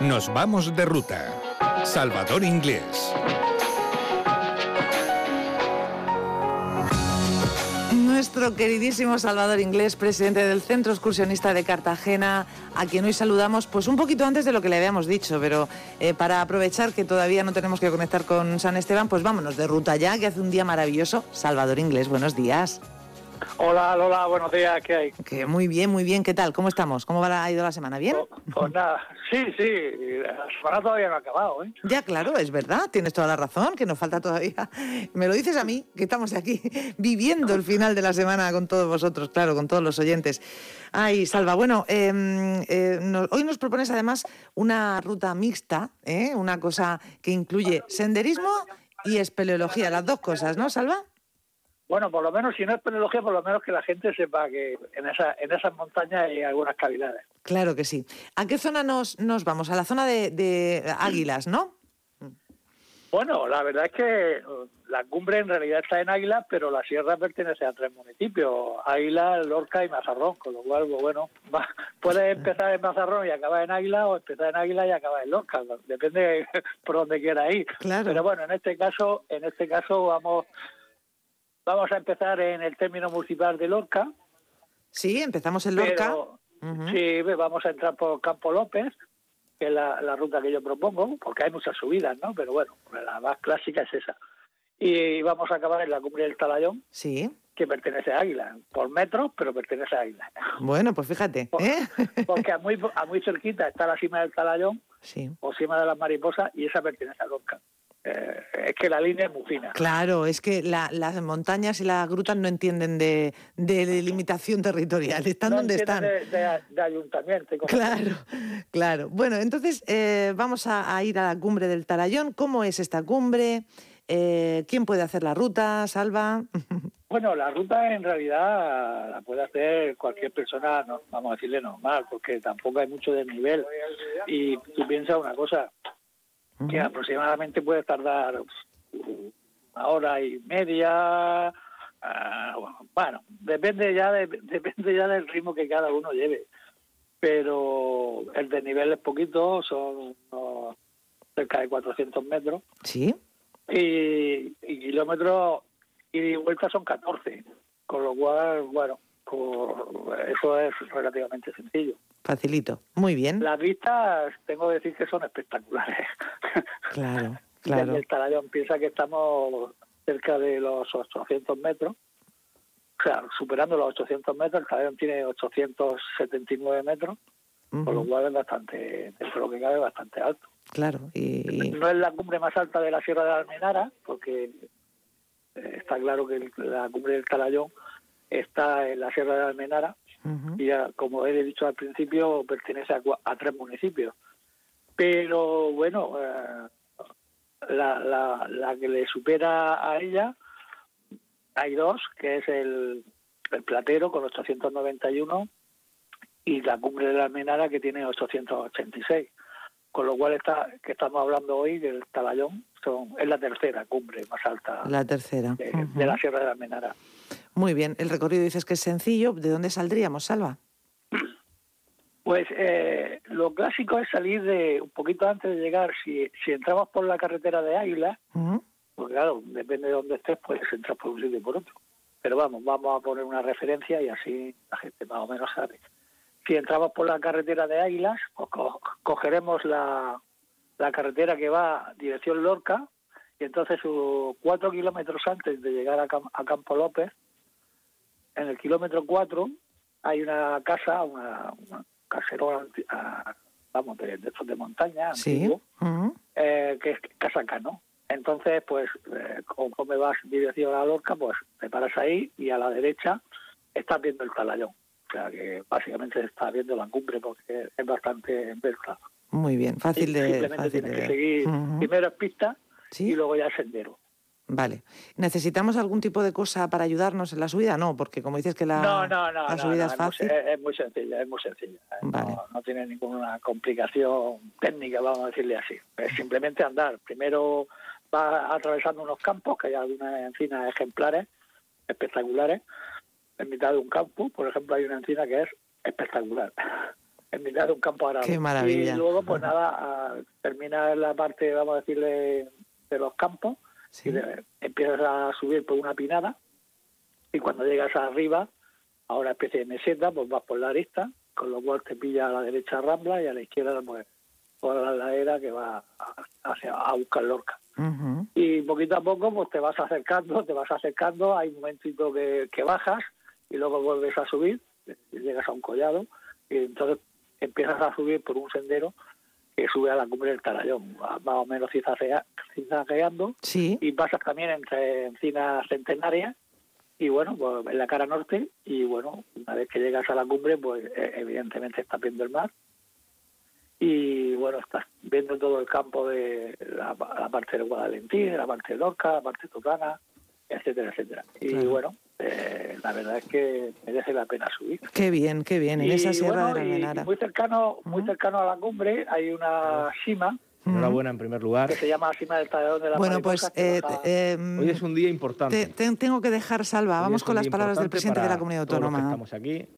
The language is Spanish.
Nos vamos de ruta. Salvador Inglés. Nuestro queridísimo Salvador Inglés, presidente del Centro Excursionista de Cartagena, a quien hoy saludamos, pues un poquito antes de lo que le habíamos dicho, pero eh, para aprovechar que todavía no tenemos que conectar con San Esteban, pues vámonos de ruta ya, que hace un día maravilloso. Salvador Inglés, buenos días. Hola Lola, buenos días, ¿qué hay? Que muy bien, muy bien, ¿qué tal? ¿Cómo estamos? ¿Cómo va ha ido la semana? ¿Bien? Pues, pues nada, sí, sí, la todavía no ha acabado, ¿eh? Ya, claro, es verdad, tienes toda la razón, que nos falta todavía. Me lo dices a mí, que estamos aquí viviendo el final de la semana con todos vosotros, claro, con todos los oyentes. Ay, Salva, bueno, em, eh, hoy nos propones además una ruta mixta, ¿eh? una cosa que incluye senderismo y espeleología, las dos cosas, ¿no, Salva? Bueno, por lo menos, si no es penología, por lo menos que la gente sepa que en, esa, en esas montañas hay algunas cavidades. Claro que sí. ¿A qué zona nos, nos vamos? A la zona de, Águilas, ¿no? Bueno, la verdad es que uh, la cumbre en realidad está en Águilas, pero la sierra pertenece a tres municipios, Águilas, Lorca y Mazarrón, con lo cual, pues, bueno, puedes empezar en Mazarrón y acabar en Águila o empezar en Águila y acabar en Lorca, depende por dónde quieras ir. Claro. Pero bueno, en este caso, en este caso vamos Vamos a empezar en el término municipal de Lorca. Sí, empezamos en Lorca. Sí, vamos a entrar por Campo López, que es la, ruta que yo propongo, porque hay muchas subidas, ¿no? Pero bueno, la más clásica es esa. Y vamos a acabar en la cumbre del Talayón. Sí. Que pertenece a Águila, por metros, pero pertenece a Águila. Bueno, pues fíjate. ¿eh? Porque a muy, a muy cerquita está la cima del Talayón, sí. o cima de las mariposas, y esa pertenece a Lorca. Eh, es que la línea es muy fina. Claro, es que las montañas y las grutas no entienden de, de limitación territorial, están donde están. De, de, ayuntamiento. Claro, claro. Bueno, entonces eh, vamos a, ir a la cumbre del Tarayón. ¿Cómo es esta cumbre? Eh, ¿Quién puede hacer la ruta, Salva? Bueno, la ruta en realidad la puede hacer cualquier persona, vamos a decirle normal, porque tampoco hay mucho de nivel. Y tú piensas una cosa, que aproximadamente puede tardar una hora y media. Ah, bueno, depende ya de, depende ya del ritmo que cada uno lleve. Pero el desnivel es poquito, son cerca de 400 metros. Sí. Y, y kilómetros y vuelta son 14. Con lo cual, bueno, eso es relativamente sencillo. Facilito, muy bien. Las vistas, tengo que decir que son espectaculares. Claro, claro. el Talayón piensa que estamos cerca de los 800 metros, o sea, superando los 800 metros, el Talayón tiene 879 metros, por lo cual es bastante, dentro lo que cabe, bastante alto. Claro, y... No es la cumbre más alta de la Sierra de Almenara, porque eh, está claro que la cumbre del Talayón está en la Sierra de Almenara, y ya, como he dicho al principio, pertenece a, tres municipios. Pero bueno, eh, la, la, la, que le supera a ella, hay dos, que es el, el Platero con 891 y la cumbre de la Almenara que tiene 886. Con lo cual está que estamos hablando hoy del Talayón son, es la tercera cumbre más alta la tercera. De, de la Sierra de la Almenara. Muy bien, el recorrido dices que es sencillo. ¿De dónde saldríamos, Salva? Pues eh, lo clásico es salir de un poquito antes de llegar. Si, si entramos por la carretera de Águila, pues claro, depende de dónde estés, puedes entrar por un sitio y por otro. Pero vamos, vamos a poner una referencia y así la gente más o menos sabe. Si entramos por la carretera de Águilas, pues cogeremos la, la carretera que va dirección Lorca y entonces cuatro kilómetros antes de llegar a, a Campo López, en el kilómetro 4 hay una casa, una, una caserón, vamos, de, de estos de montaña, sí. eh, que es Casa Cano. Entonces, pues, eh, me vas dirección a Lorca, pues te paras ahí y a la derecha estás viendo el talayón. O sea que básicamente estás viendo la cumbre porque es bastante vertical. Muy bien, fácil de Simplemente tienes que seguir primero es pista y luego ya sendero. Vale. ¿Necesitamos algún tipo de cosa para ayudarnos en la subida? No, porque como dices que la, no, no, no, la subida es fácil. Es muy, sencilla, es muy sencilla. No, tiene ninguna complicación técnica, vamos a decirle así. Es simplemente andar. Primero va atravesando unos campos, que hay algunas encinas ejemplares, espectaculares. En mitad de un campo, por ejemplo, hay una encina que es espectacular. en mitad de un campo arado. Qué maravilla. Y luego, pues nada, terminas la parte, vamos a decirle, de los campos, empiezas a subir por una pinada, y cuando llegas arriba, a una especie de meseta, pues vas por la arista, con lo cual te pilla a la derecha Rambla y a la izquierda, pues, por la ladera que va hacia, a buscar Lorca. Y poquito a poco, pues te vas acercando, te vas acercando, hay un momentito que, que bajas y luego vuelves a subir, llegas a un collado y entonces empiezas a subir por un sendero que sube a la cumbre del Tarayón, más o menos cizajeando, sí. y pasas también entre encinas centenarias y bueno, pues en la cara norte y bueno, una vez que llegas a la cumbre, pues e, evidentemente estás viendo el mar y bueno, estás viendo todo el campo de la, parte de Guadalentín, la parte de Lorca, la parte de Totana, etcétera, etcétera. Y bueno, eh, la verdad es que merece la pena subir. Qué bien, qué bien, en esa sierra de Menara. Muy cercano, muy cercano a la cumbre hay una cima Enhorabuena en primer lugar. Que se llama Cima del Talladón de la Bueno, pues eh, em, hoy es un día importante. tengo que dejar, Salva, vamos con las palabras del presidente de la Comunidad Autónoma. estamos aquí,